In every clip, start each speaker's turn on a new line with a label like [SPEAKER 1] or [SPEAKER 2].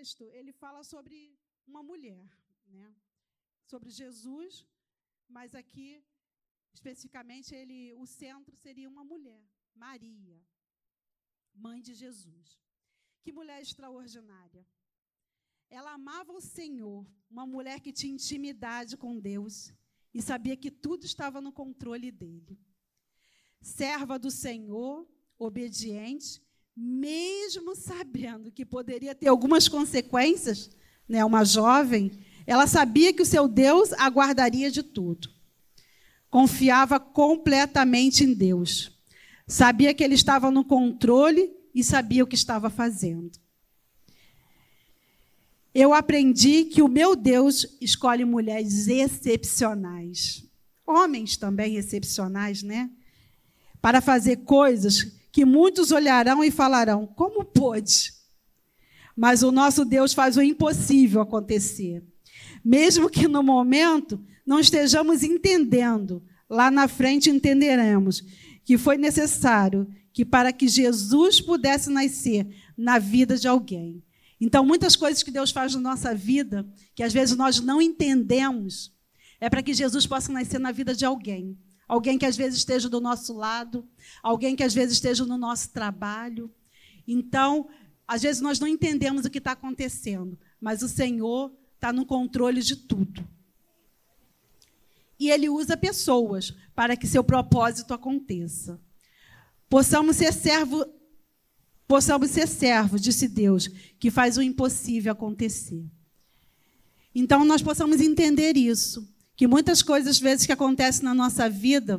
[SPEAKER 1] texto ele fala sobre uma mulher, né? Sobre Jesus, mas aqui especificamente ele, o centro seria uma mulher, Maria, mãe de Jesus. Que mulher extraordinária. Ela amava o Senhor, uma mulher que tinha intimidade com Deus e sabia que tudo estava no controle dele. Serva do Senhor, obediente, mesmo sabendo que poderia ter algumas consequências, né, uma jovem, ela sabia que o seu Deus aguardaria de tudo. Confiava completamente em Deus. Sabia que ele estava no controle e sabia o que estava fazendo. Eu aprendi que o meu Deus escolhe mulheres excepcionais. Homens também excepcionais, né? Para fazer coisas que muitos olharão e falarão: como pôde? Mas o nosso Deus faz o impossível acontecer. Mesmo que no momento não estejamos entendendo, lá na frente entenderemos que foi necessário que para que Jesus pudesse nascer na vida de alguém. Então, muitas coisas que Deus faz na nossa vida, que às vezes nós não entendemos, é para que Jesus possa nascer na vida de alguém alguém que às vezes esteja do nosso lado, alguém que às vezes esteja no nosso trabalho. Então, às vezes nós não entendemos o que está acontecendo, mas o Senhor está no controle de tudo. E Ele usa pessoas para que seu propósito aconteça. Possamos ser servo, possamos ser servos, disse Deus, que faz o impossível acontecer. Então, nós possamos entender isso que muitas coisas, às vezes, que acontecem na nossa vida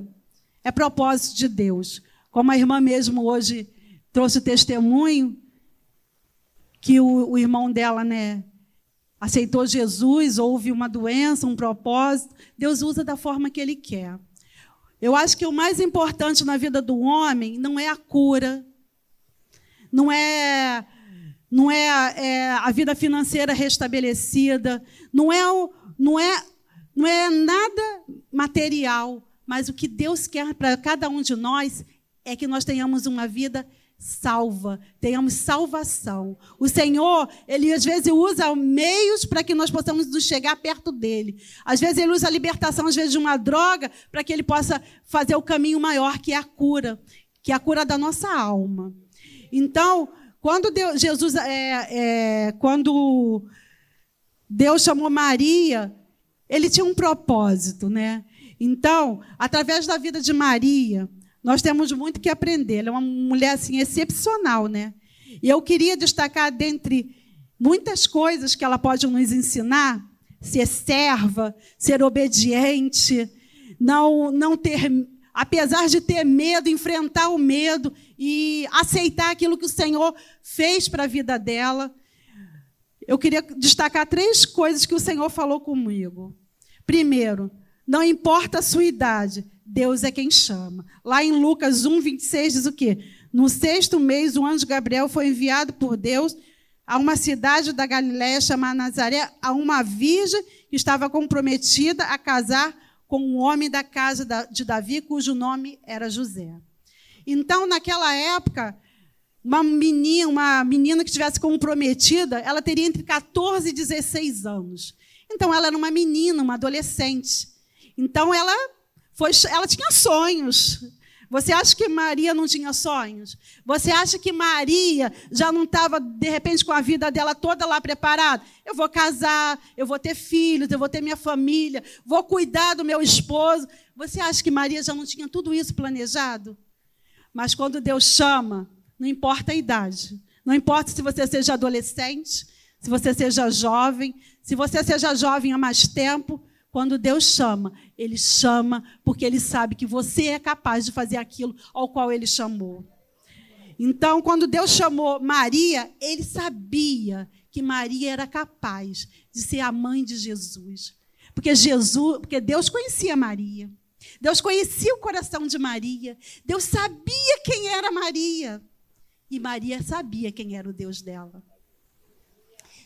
[SPEAKER 1] é propósito de Deus. Como a irmã mesmo hoje trouxe o testemunho, que o, o irmão dela, né, aceitou Jesus, houve uma doença, um propósito. Deus usa da forma que Ele quer. Eu acho que o mais importante na vida do homem não é a cura, não é, não é, é a vida financeira restabelecida, não é, não é não é nada material, mas o que Deus quer para cada um de nós é que nós tenhamos uma vida salva, tenhamos salvação. O Senhor, ele às vezes usa meios para que nós possamos nos chegar perto dele. Às vezes ele usa a libertação, às vezes de uma droga, para que ele possa fazer o caminho maior, que é a cura, que é a cura da nossa alma. Então, quando Deus, Jesus, é, é, quando Deus chamou Maria ele tinha um propósito, né? Então, através da vida de Maria, nós temos muito que aprender. Ela é uma mulher assim excepcional, né? E eu queria destacar dentre muitas coisas que ela pode nos ensinar, ser serva, ser obediente, não não ter apesar de ter medo, enfrentar o medo e aceitar aquilo que o Senhor fez para a vida dela. Eu queria destacar três coisas que o Senhor falou comigo. Primeiro, não importa a sua idade, Deus é quem chama. Lá em Lucas 1, 26 diz o quê? No sexto mês, o anjo Gabriel foi enviado por Deus a uma cidade da Galiléia chamada Nazaré, a uma virgem que estava comprometida a casar com um homem da casa de Davi, cujo nome era José. Então, naquela época, uma menina, uma menina que estivesse comprometida, ela teria entre 14 e 16 anos. Então ela era uma menina, uma adolescente. Então ela foi, ela tinha sonhos. Você acha que Maria não tinha sonhos? Você acha que Maria já não estava, de repente, com a vida dela toda lá preparada? Eu vou casar, eu vou ter filhos, eu vou ter minha família, vou cuidar do meu esposo. Você acha que Maria já não tinha tudo isso planejado? Mas quando Deus chama, não importa a idade, não importa se você seja adolescente, se você seja jovem, se você seja jovem há mais tempo, quando Deus chama, Ele chama porque Ele sabe que você é capaz de fazer aquilo ao qual Ele chamou. Então, quando Deus chamou Maria, Ele sabia que Maria era capaz de ser a mãe de Jesus. Porque Jesus, porque Deus conhecia Maria. Deus conhecia o coração de Maria. Deus sabia quem era Maria. E Maria sabia quem era o Deus dela.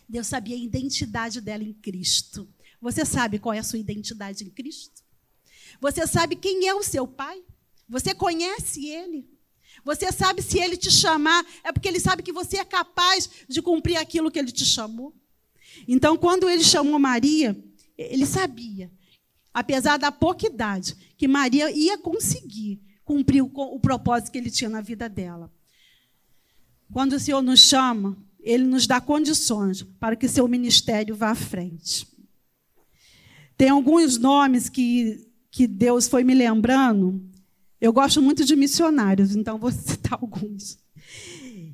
[SPEAKER 1] Deus sabia a identidade dela em Cristo. Você sabe qual é a sua identidade em Cristo? Você sabe quem é o seu pai? Você conhece ele? Você sabe se ele te chamar, é porque ele sabe que você é capaz de cumprir aquilo que ele te chamou. Então, quando ele chamou Maria, ele sabia, apesar da pouca idade, que Maria ia conseguir cumprir o, o propósito que ele tinha na vida dela. Quando o Senhor nos chama, ele nos dá condições para que seu ministério vá à frente. Tem alguns nomes que, que Deus foi me lembrando. Eu gosto muito de missionários, então vou citar alguns.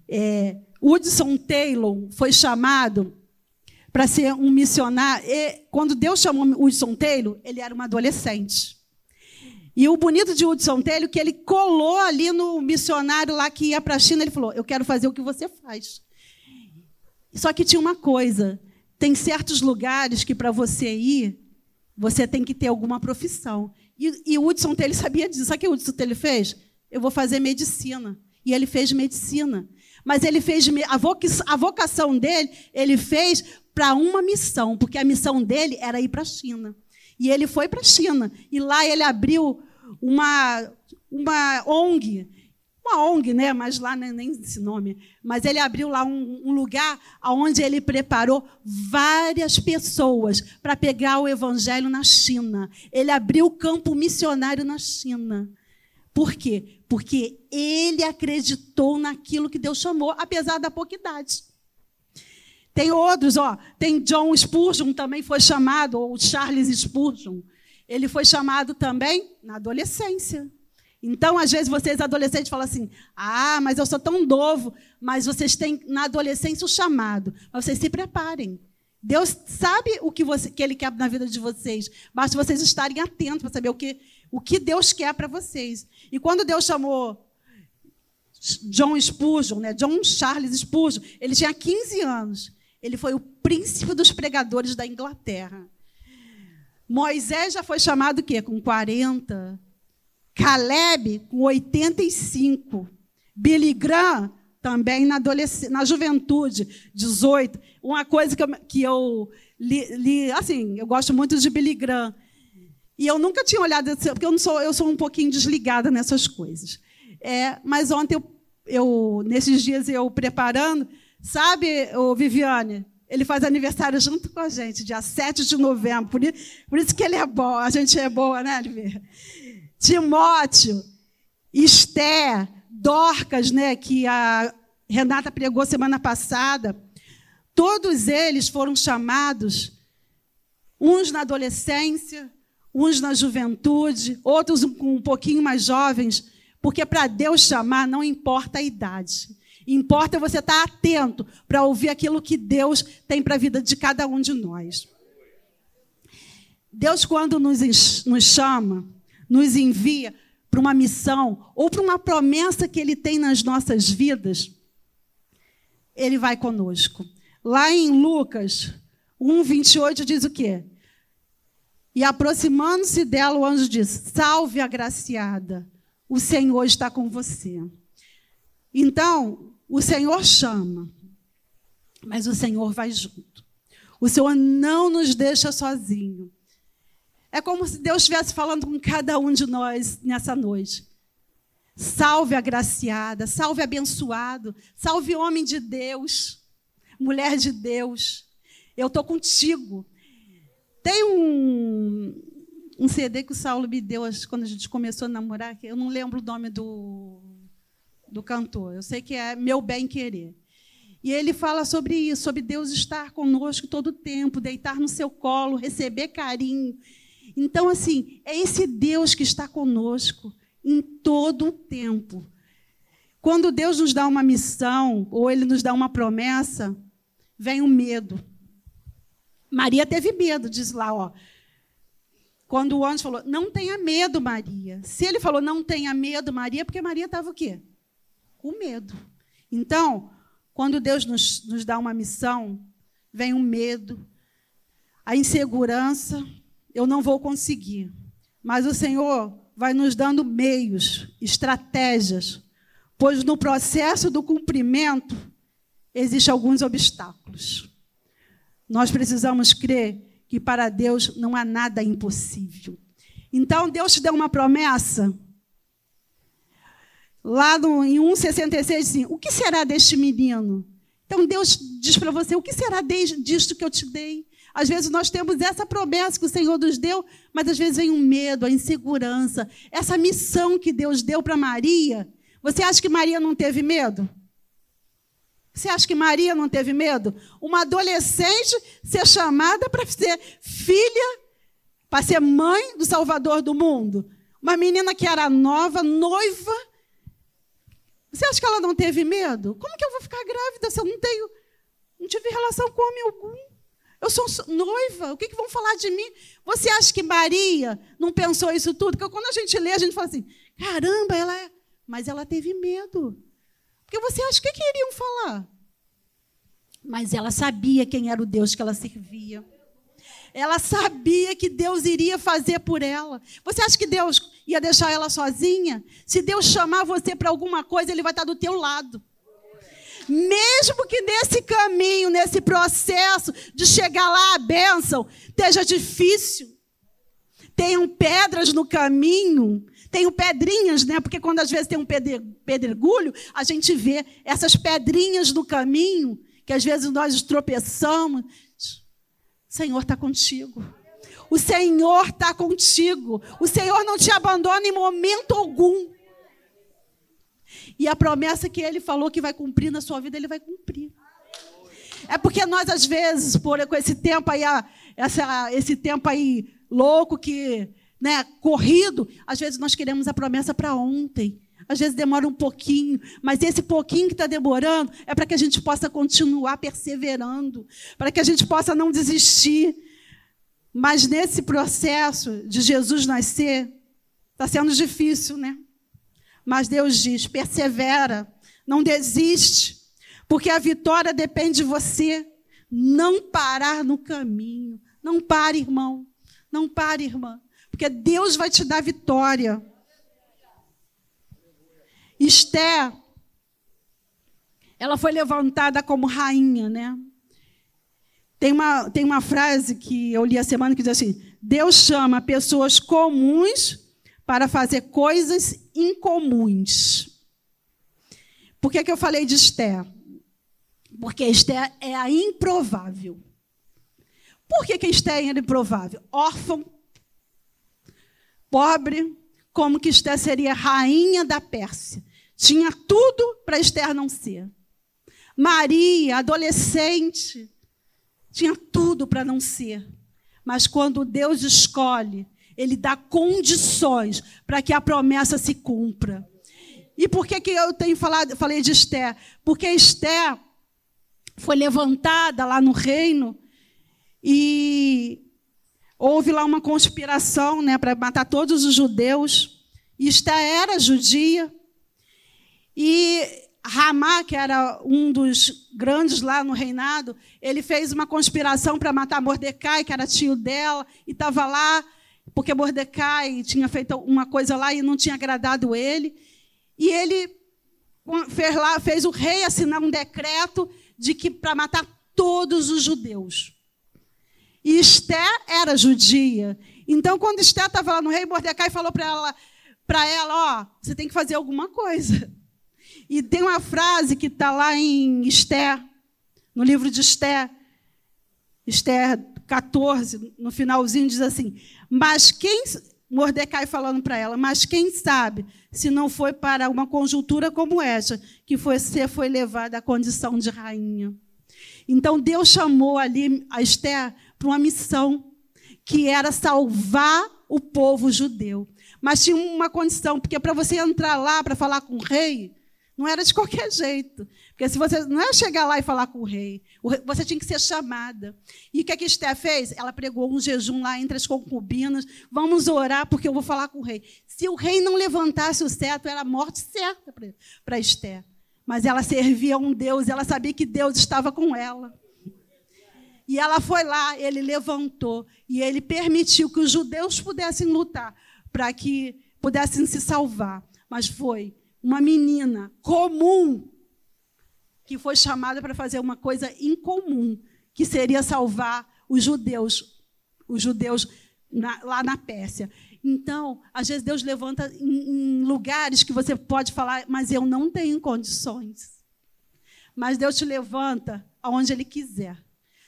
[SPEAKER 1] É, Hudson Taylor foi chamado para ser um missionário. E, quando Deus chamou Hudson Taylor, ele era uma adolescente. E o bonito de Hudson Taylor é que ele colou ali no missionário lá que ia para a China, ele falou: "Eu quero fazer o que você faz". Só que tinha uma coisa, tem certos lugares que para você ir, você tem que ter alguma profissão. E, e o Hudson Taylor sabia disso. Sabe o que o Hudson Taylor fez? Eu vou fazer medicina. E ele fez medicina. Mas ele fez a vocação dele, ele fez para uma missão, porque a missão dele era ir para a China. E ele foi para a China. E lá ele abriu uma, uma ONG. Uma ONG, né? mas lá nem, esse nome. Mas ele abriu lá um, um lugar onde ele preparou várias pessoas para pegar o evangelho na China. Ele abriu o campo missionário na China. Por quê? Porque ele acreditou naquilo que Deus chamou, apesar da pouca idade. Tem outros, ó, tem John Spurgeon também foi chamado, ou Charles Spurgeon. Ele foi chamado também na adolescência. Então, às vezes, vocês adolescentes falam assim: ah, mas eu sou tão novo. Mas vocês têm na adolescência o chamado. Mas vocês se preparem. Deus sabe o que, você, que Ele quer na vida de vocês. Basta vocês estarem atentos para saber o que, o que Deus quer para vocês. E quando Deus chamou John Spurgeon, né, John Charles Spurgeon, ele tinha 15 anos. Ele foi o príncipe dos pregadores da Inglaterra. Moisés já foi chamado o quê? Com 40. Caleb com 85. Billy Graham também na, na juventude, 18. Uma coisa que eu, que eu li, li, assim, eu gosto muito de Billy Graham. E eu nunca tinha olhado, porque eu, não sou, eu sou um pouquinho desligada nessas coisas. É, mas ontem, eu, eu, nesses dias, eu preparando, Sabe, o Viviane? Ele faz aniversário junto com a gente, dia 7 de novembro. Por por isso que ele é bom. A gente é boa, né, Olivia? Timóteo, Esté, Dorcas, né, que a Renata pregou semana passada. Todos eles foram chamados, uns na adolescência, uns na juventude, outros um pouquinho mais jovens, porque para Deus chamar não importa a idade. Importa você estar atento para ouvir aquilo que Deus tem para a vida de cada um de nós. Deus, quando nos, nos chama, nos envia para uma missão ou para uma promessa que Ele tem nas nossas vidas, Ele vai conosco. Lá em Lucas 1, 28 diz o quê? E aproximando-se dela, o anjo diz: Salve, agraciada, o Senhor está com você. Então, o Senhor chama, mas o Senhor vai junto. O Senhor não nos deixa sozinho. É como se Deus estivesse falando com cada um de nós nessa noite. Salve agraciada, salve abençoado, salve homem de Deus, mulher de Deus. Eu estou contigo. Tem um, um CD que o Saulo me deu quando a gente começou a namorar, eu não lembro o nome do, do cantor. Eu sei que é Meu Bem Querer. E ele fala sobre isso, sobre Deus estar conosco todo o tempo, deitar no seu colo, receber carinho. Então, assim, é esse Deus que está conosco em todo o tempo. Quando Deus nos dá uma missão, ou Ele nos dá uma promessa, vem o medo. Maria teve medo, diz lá, ó. Quando o anjo falou, não tenha medo, Maria. Se ele falou, não tenha medo, Maria, porque Maria estava o quê? com medo. Então, quando Deus nos, nos dá uma missão, vem o medo, a insegurança, eu não vou conseguir. Mas o Senhor vai nos dando meios, estratégias, pois no processo do cumprimento existem alguns obstáculos. Nós precisamos crer que para Deus não há nada impossível. Então Deus te deu uma promessa, lá no, em 1,66 diz assim: O que será deste menino? Então Deus diz para você: O que será disto que eu te dei? Às vezes nós temos essa promessa que o Senhor nos deu, mas às vezes vem o um medo, a insegurança, essa missão que Deus deu para Maria. Você acha que Maria não teve medo? Você acha que Maria não teve medo? Uma adolescente ser chamada para ser filha, para ser mãe do Salvador do mundo. Uma menina que era nova, noiva. Você acha que ela não teve medo? Como que eu vou ficar grávida se eu não tenho, não tive relação com homem algum? Eu sou noiva, o que, que vão falar de mim? Você acha que Maria não pensou isso tudo? Porque quando a gente lê, a gente fala assim: caramba, ela é. Mas ela teve medo. Porque você acha que, que iriam falar? Mas ela sabia quem era o Deus que ela servia. Ela sabia que Deus iria fazer por ela. Você acha que Deus ia deixar ela sozinha? Se Deus chamar você para alguma coisa, Ele vai estar do teu lado. Mesmo que nesse caminho, nesse processo de chegar lá à bênção, esteja difícil, tenham pedras no caminho, tenho pedrinhas, né? Porque quando às vezes tem um pedregulho, a gente vê essas pedrinhas no caminho, que às vezes nós tropeçamos. O Senhor está contigo. O Senhor está contigo. O Senhor não te abandona em momento algum. E a promessa que ele falou que vai cumprir na sua vida, ele vai cumprir. É porque nós, às vezes, por com esse tempo aí, essa, esse tempo aí louco que né, corrido, às vezes nós queremos a promessa para ontem. Às vezes demora um pouquinho, mas esse pouquinho que está demorando é para que a gente possa continuar perseverando, para que a gente possa não desistir. Mas nesse processo de Jesus nascer, está sendo difícil, né? Mas Deus diz: persevera, não desiste, porque a vitória depende de você não parar no caminho. Não pare, irmão. Não pare, irmã porque Deus vai te dar vitória. Esther, ela foi levantada como rainha, né? Tem uma, tem uma frase que eu li a semana que diz assim: Deus chama pessoas comuns para fazer coisas incomuns. Por que, que eu falei de Esther? Porque Esther é a improvável. Por que, que Esther era improvável? Órfão, pobre, como que Esther seria rainha da Pérsia. Tinha tudo para Esther não ser. Maria, adolescente, tinha tudo para não ser. Mas quando Deus escolhe, Ele dá condições para que a promessa se cumpra. E por que, que eu tenho falado, falei de Esther? Porque Esther foi levantada lá no reino e houve lá uma conspiração né, para matar todos os judeus. Esther era judia. E Ramá, que era um dos grandes lá no reinado, ele fez uma conspiração para matar Mordecai, que era tio dela, e estava lá, porque Mordecai tinha feito uma coisa lá e não tinha agradado ele. E ele fez, lá, fez o rei assinar um decreto de que para matar todos os judeus. E Esté era judia. Então, quando Esté estava lá no rei, Mordecai falou para ela, para ela, ó, você tem que fazer alguma coisa. E tem uma frase que está lá em Esther, no livro de Esther, Esther 14, no finalzinho, diz assim: Mas quem. Mordecai falando para ela, mas quem sabe se não foi para uma conjuntura como essa que você foi levada à condição de rainha. Então Deus chamou ali a Esther para uma missão que era salvar o povo judeu. Mas tinha uma condição, porque para você entrar lá para falar com o rei, não era de qualquer jeito. Porque se você não é chegar lá e falar com o rei, você tinha que ser chamada. E o que a Esté fez? Ela pregou um jejum lá entre as concubinas. Vamos orar, porque eu vou falar com o rei. Se o rei não levantasse o cetro, era a morte certa para Esté. Mas ela servia a um Deus, ela sabia que Deus estava com ela. E ela foi lá, ele levantou e ele permitiu que os judeus pudessem lutar para que pudessem se salvar. Mas foi uma menina comum que foi chamada para fazer uma coisa incomum, que seria salvar os judeus, os judeus na, lá na Pérsia. Então, às vezes Deus levanta em, em lugares que você pode falar, mas eu não tenho condições. Mas Deus te levanta aonde Ele quiser.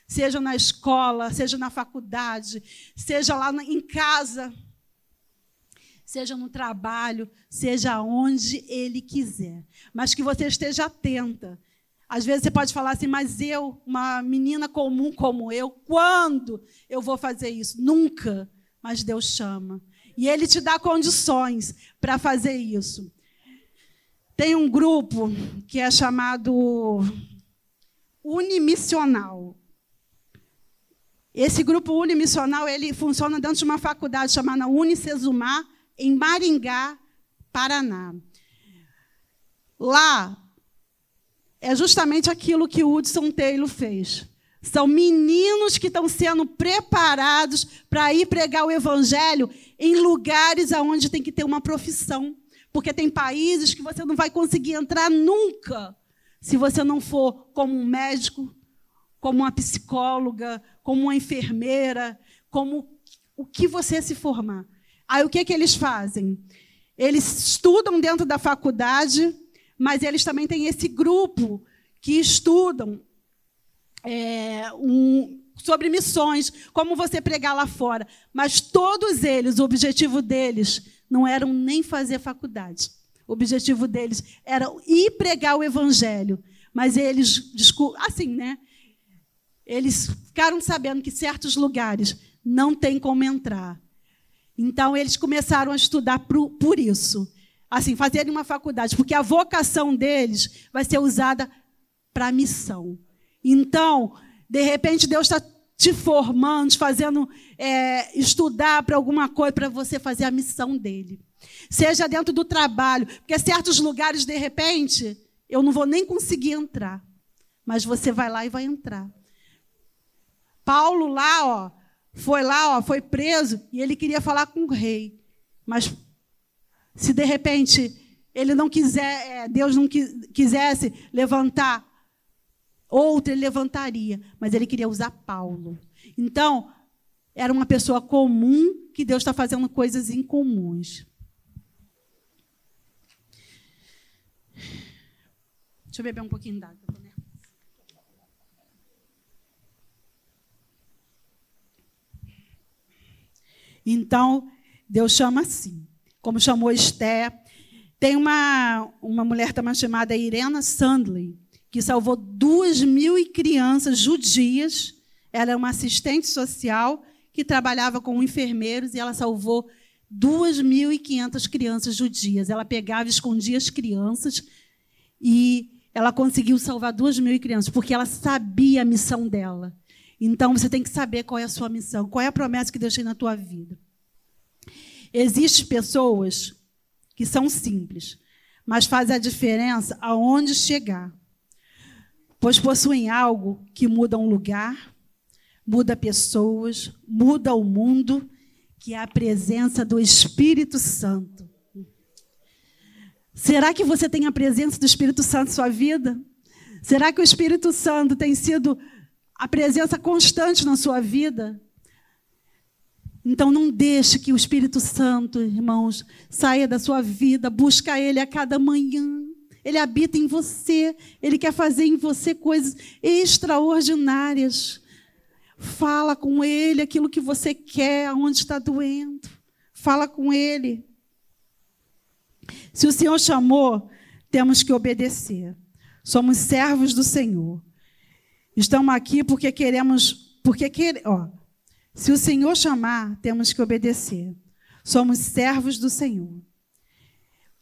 [SPEAKER 1] Seja na escola, seja na faculdade, seja lá em casa, seja no trabalho, seja onde Ele quiser. Mas que você esteja atenta. Às vezes você pode falar assim, mas eu, uma menina comum como eu, quando eu vou fazer isso? Nunca. Mas Deus chama. E Ele te dá condições para fazer isso. Tem um grupo que é chamado Unimissional. Esse grupo unimissional ele funciona dentro de uma faculdade chamada Unicesumar, em Maringá, Paraná. Lá é justamente aquilo que o Hudson Taylor fez. São meninos que estão sendo preparados para ir pregar o evangelho em lugares onde tem que ter uma profissão. Porque tem países que você não vai conseguir entrar nunca se você não for como um médico, como uma psicóloga, como uma enfermeira, como o que você se formar. Aí o que, que eles fazem? Eles estudam dentro da faculdade, mas eles também têm esse grupo que estudam é, um, sobre missões, como você pregar lá fora. Mas todos eles, o objetivo deles não era nem fazer faculdade. O objetivo deles era ir pregar o evangelho. Mas eles, assim, né? Eles ficaram sabendo que certos lugares não tem como entrar. Então eles começaram a estudar por, isso. Assim, fazerem uma faculdade, porque a vocação deles vai ser usada para a missão. Então, de repente, Deus está te formando, te fazendo é, estudar para alguma coisa, para você fazer a missão dele. Seja dentro do trabalho, porque certos lugares, de repente, eu não vou nem conseguir entrar. Mas você vai lá e vai entrar. Paulo lá, ó, foi lá, ó, foi preso e ele queria falar com o rei. Mas se de repente ele não quiser, é, Deus não quisesse levantar outro, ele levantaria. Mas ele queria usar Paulo. Então, era uma pessoa comum que Deus está fazendo coisas incomuns. Deixa eu beber um pouquinho d'água. Então, Deus chama assim, como chamou Esté. Tem uma, uma mulher também chamada Irena Sandley, que salvou duas mil crianças judias. Ela é uma assistente social que trabalhava com enfermeiros e ela salvou 2.500 crianças judias. Ela pegava e escondia as crianças e ela conseguiu salvar 2.000 crianças, porque ela sabia a missão dela. Então você tem que saber qual é a sua missão, qual é a promessa que Deus tem na tua vida. Existem pessoas que são simples, mas fazem a diferença aonde chegar. Pois possuem algo que muda um lugar, muda pessoas, muda o mundo, que é a presença do Espírito Santo. Será que você tem a presença do Espírito Santo em sua vida? Será que o Espírito Santo tem sido a presença constante na sua vida. Então não deixe que o Espírito Santo, irmãos, saia da sua vida, busca ele a cada manhã. Ele habita em você, ele quer fazer em você coisas extraordinárias. Fala com ele aquilo que você quer, aonde está doendo. Fala com ele. Se o Senhor chamou, temos que obedecer. Somos servos do Senhor. Estamos aqui porque queremos, porque quer, ó, se o Senhor chamar, temos que obedecer. Somos servos do Senhor.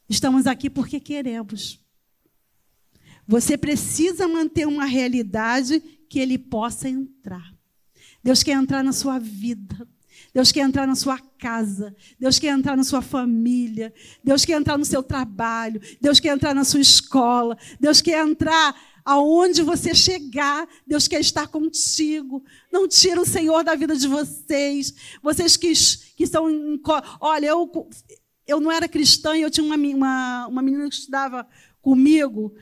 [SPEAKER 1] Estamos aqui porque queremos. Você precisa manter uma realidade que ele possa entrar. Deus quer entrar na sua vida. Deus quer entrar na sua casa. Deus quer entrar na sua família. Deus quer entrar no seu trabalho. Deus quer entrar na sua escola. Deus quer entrar Aonde você chegar, Deus quer estar contigo. Não tira o Senhor da vida de vocês. Vocês que, que. Em, olha, eu, eu não era cristã e eu tinha uma, uma, uma menina que estudava comigo,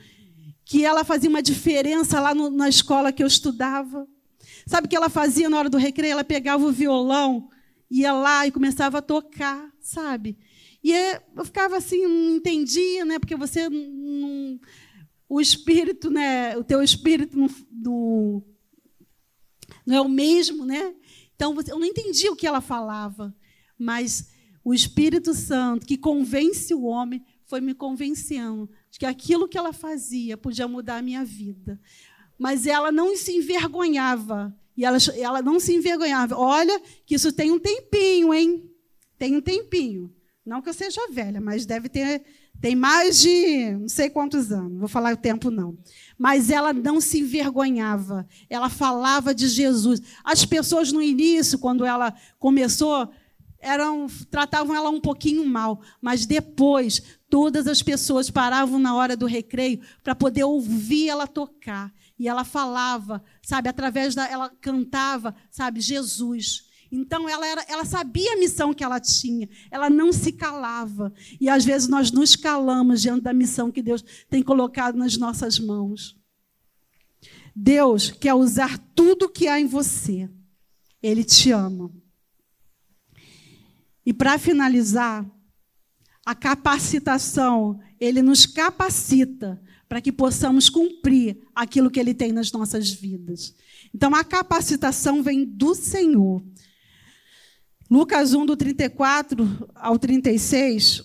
[SPEAKER 1] que ela fazia uma diferença lá no, na escola que eu estudava. Sabe o que ela fazia na hora do recreio? Ela pegava o violão ia lá e começava a tocar, sabe? E eu ficava assim, não entendia, né? Porque você não, o espírito, né? O teu espírito não, não, é o mesmo, né? Então eu não entendia o que ela falava, mas o Espírito Santo que convence o homem foi me convencendo de que aquilo que ela fazia podia mudar a minha vida. Mas ela não se envergonhava. E ela, ela não se envergonhava. Olha, que isso tem um tempinho, hein? Tem um tempinho. Não que eu seja velha, mas deve ter tem mais de não sei quantos anos, vou falar o tempo não. Mas ela não se envergonhava, ela falava de Jesus. As pessoas no início, quando ela começou, eram tratavam ela um pouquinho mal, mas depois todas as pessoas paravam na hora do recreio para poder ouvir ela tocar. E ela falava, sabe, através da ela cantava, sabe, Jesus. Então ela, era, ela sabia a missão que ela tinha, ela não se calava. E às vezes nós nos calamos diante da missão que Deus tem colocado nas nossas mãos. Deus quer usar tudo que há em você. Ele te ama. E para finalizar, a capacitação, ele nos capacita para que possamos cumprir aquilo que ele tem nas nossas vidas. Então a capacitação vem do Senhor. Lucas 1, do 34 ao 36,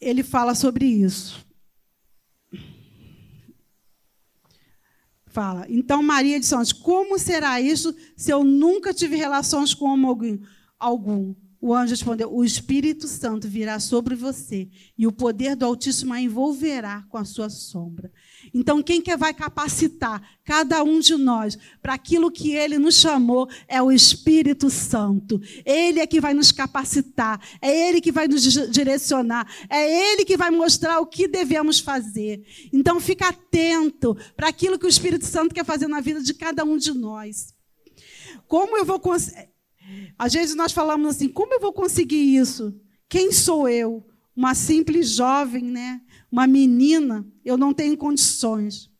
[SPEAKER 1] ele fala sobre isso. Fala. Então Maria disse antes: Como será isso se eu nunca tive relações com homem algum? O anjo respondeu: O Espírito Santo virá sobre você e o poder do Altíssimo a envolverá com a sua sombra. Então, quem que vai capacitar cada um de nós para aquilo que ele nos chamou é o Espírito Santo. Ele é que vai nos capacitar, é ele que vai nos direcionar, é ele que vai mostrar o que devemos fazer. Então, fica atento para aquilo que o Espírito Santo quer fazer na vida de cada um de nós. Como eu vou conseguir às vezes nós falamos assim: como eu vou conseguir isso? Quem sou eu? Uma simples jovem, né? Uma menina, eu não tenho condições.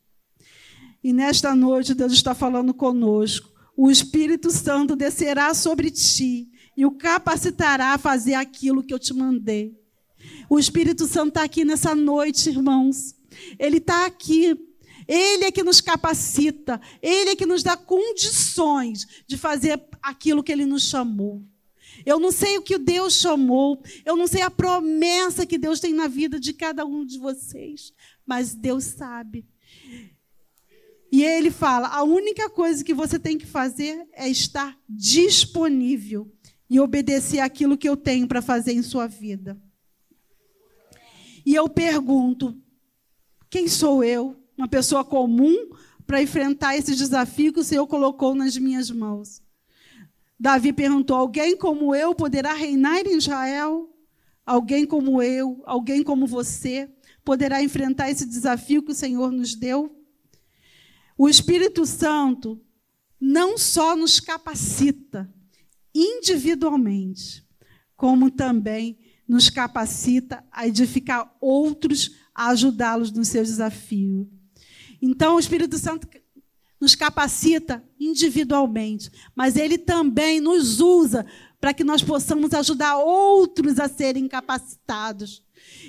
[SPEAKER 1] E nesta noite Deus está falando conosco. O Espírito Santo descerá sobre ti e o capacitará a fazer aquilo que eu te mandei. O Espírito Santo está aqui nessa noite, irmãos. Ele está aqui ele é que nos capacita, Ele é que nos dá condições de fazer aquilo que Ele nos chamou. Eu não sei o que Deus chamou, eu não sei a promessa que Deus tem na vida de cada um de vocês, mas Deus sabe. E Ele fala: a única coisa que você tem que fazer é estar disponível e obedecer aquilo que eu tenho para fazer em sua vida. E eu pergunto: quem sou eu? Uma pessoa comum para enfrentar esse desafio que o Senhor colocou nas minhas mãos. Davi perguntou: Alguém como eu poderá reinar em Israel? Alguém como eu, alguém como você, poderá enfrentar esse desafio que o Senhor nos deu? O Espírito Santo não só nos capacita individualmente, como também nos capacita a edificar outros, a ajudá-los nos seus desafios. Então, o Espírito Santo nos capacita individualmente, mas ele também nos usa para que nós possamos ajudar outros a serem capacitados.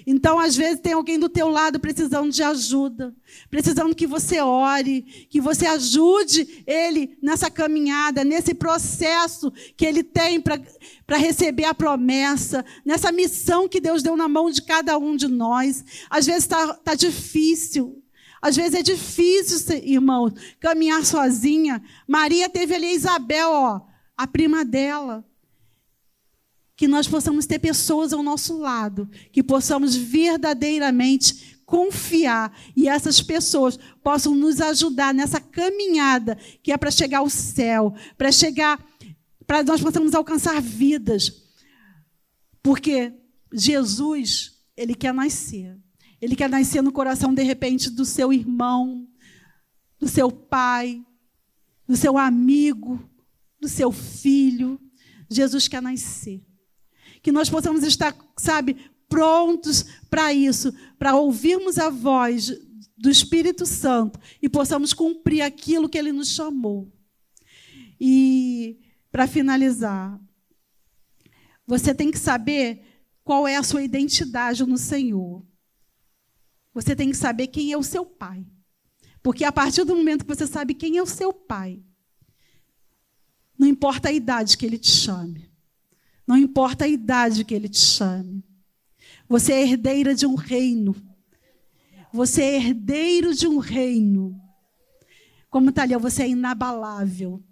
[SPEAKER 1] Então, às vezes, tem alguém do teu lado precisando de ajuda, precisando que você ore, que você ajude ele nessa caminhada, nesse processo que ele tem para receber a promessa, nessa missão que Deus deu na mão de cada um de nós. Às vezes está tá difícil, às vezes é difícil, irmão, caminhar sozinha. Maria teve ali a Isabel, ó, a prima dela. Que nós possamos ter pessoas ao nosso lado, que possamos verdadeiramente confiar e essas pessoas possam nos ajudar nessa caminhada que é para chegar ao céu, para chegar, para nós possamos alcançar vidas. Porque Jesus, ele quer nascer. Ele quer nascer no coração, de repente, do seu irmão, do seu pai, do seu amigo, do seu filho. Jesus quer nascer. Que nós possamos estar, sabe, prontos para isso, para ouvirmos a voz do Espírito Santo e possamos cumprir aquilo que ele nos chamou. E, para finalizar, Você tem que saber qual é a sua identidade no Senhor. Você tem que saber quem é o seu pai. Porque a partir do momento que você sabe quem é o seu pai, não importa a idade que ele te chame. Não importa a idade que ele te chame. Você é herdeira de um reino. Você é herdeiro de um reino. Como está ali, você é inabalável.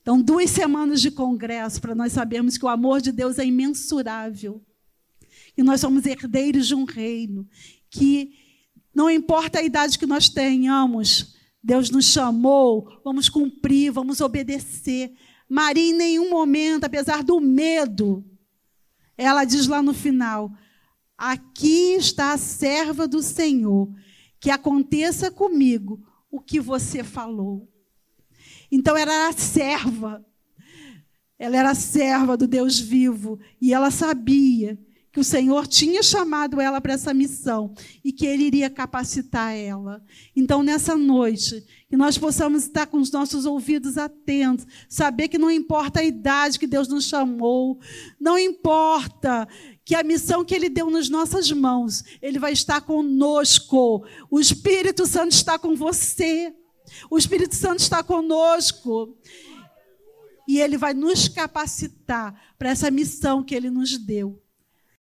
[SPEAKER 1] Então, duas semanas de congresso para nós sabermos que o amor de Deus é imensurável. E nós somos herdeiros de um reino. Que não importa a idade que nós tenhamos, Deus nos chamou, vamos cumprir, vamos obedecer. Maria, em nenhum momento, apesar do medo, ela diz lá no final: Aqui está a serva do Senhor, que aconteça comigo o que você falou. Então ela era serva. Ela era serva do Deus vivo e ela sabia que o Senhor tinha chamado ela para essa missão e que ele iria capacitar ela. Então, nessa noite, que nós possamos estar com os nossos ouvidos atentos, saber que não importa a idade que Deus nos chamou, não importa que a missão que Ele deu nas nossas mãos, Ele vai estar conosco. O Espírito Santo está com você. O Espírito Santo está conosco. E Ele vai nos capacitar para essa missão que Ele nos deu.